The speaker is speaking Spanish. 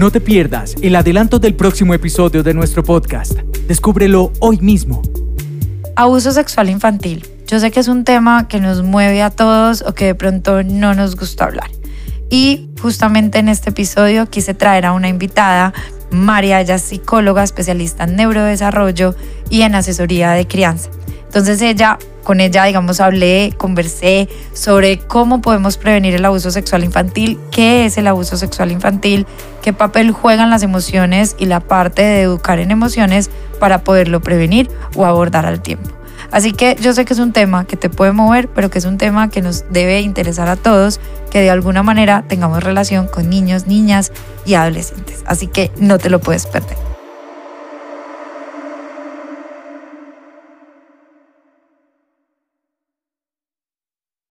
No te pierdas el adelanto del próximo episodio de nuestro podcast. Descúbrelo hoy mismo. Abuso sexual infantil. Yo sé que es un tema que nos mueve a todos o que de pronto no nos gusta hablar. Y justamente en este episodio quise traer a una invitada, María, ella es psicóloga especialista en neurodesarrollo y en asesoría de crianza. Entonces ella, con ella, digamos, hablé, conversé sobre cómo podemos prevenir el abuso sexual infantil, qué es el abuso sexual infantil, qué papel juegan las emociones y la parte de educar en emociones para poderlo prevenir o abordar al tiempo. Así que yo sé que es un tema que te puede mover, pero que es un tema que nos debe interesar a todos, que de alguna manera tengamos relación con niños, niñas y adolescentes. Así que no te lo puedes perder.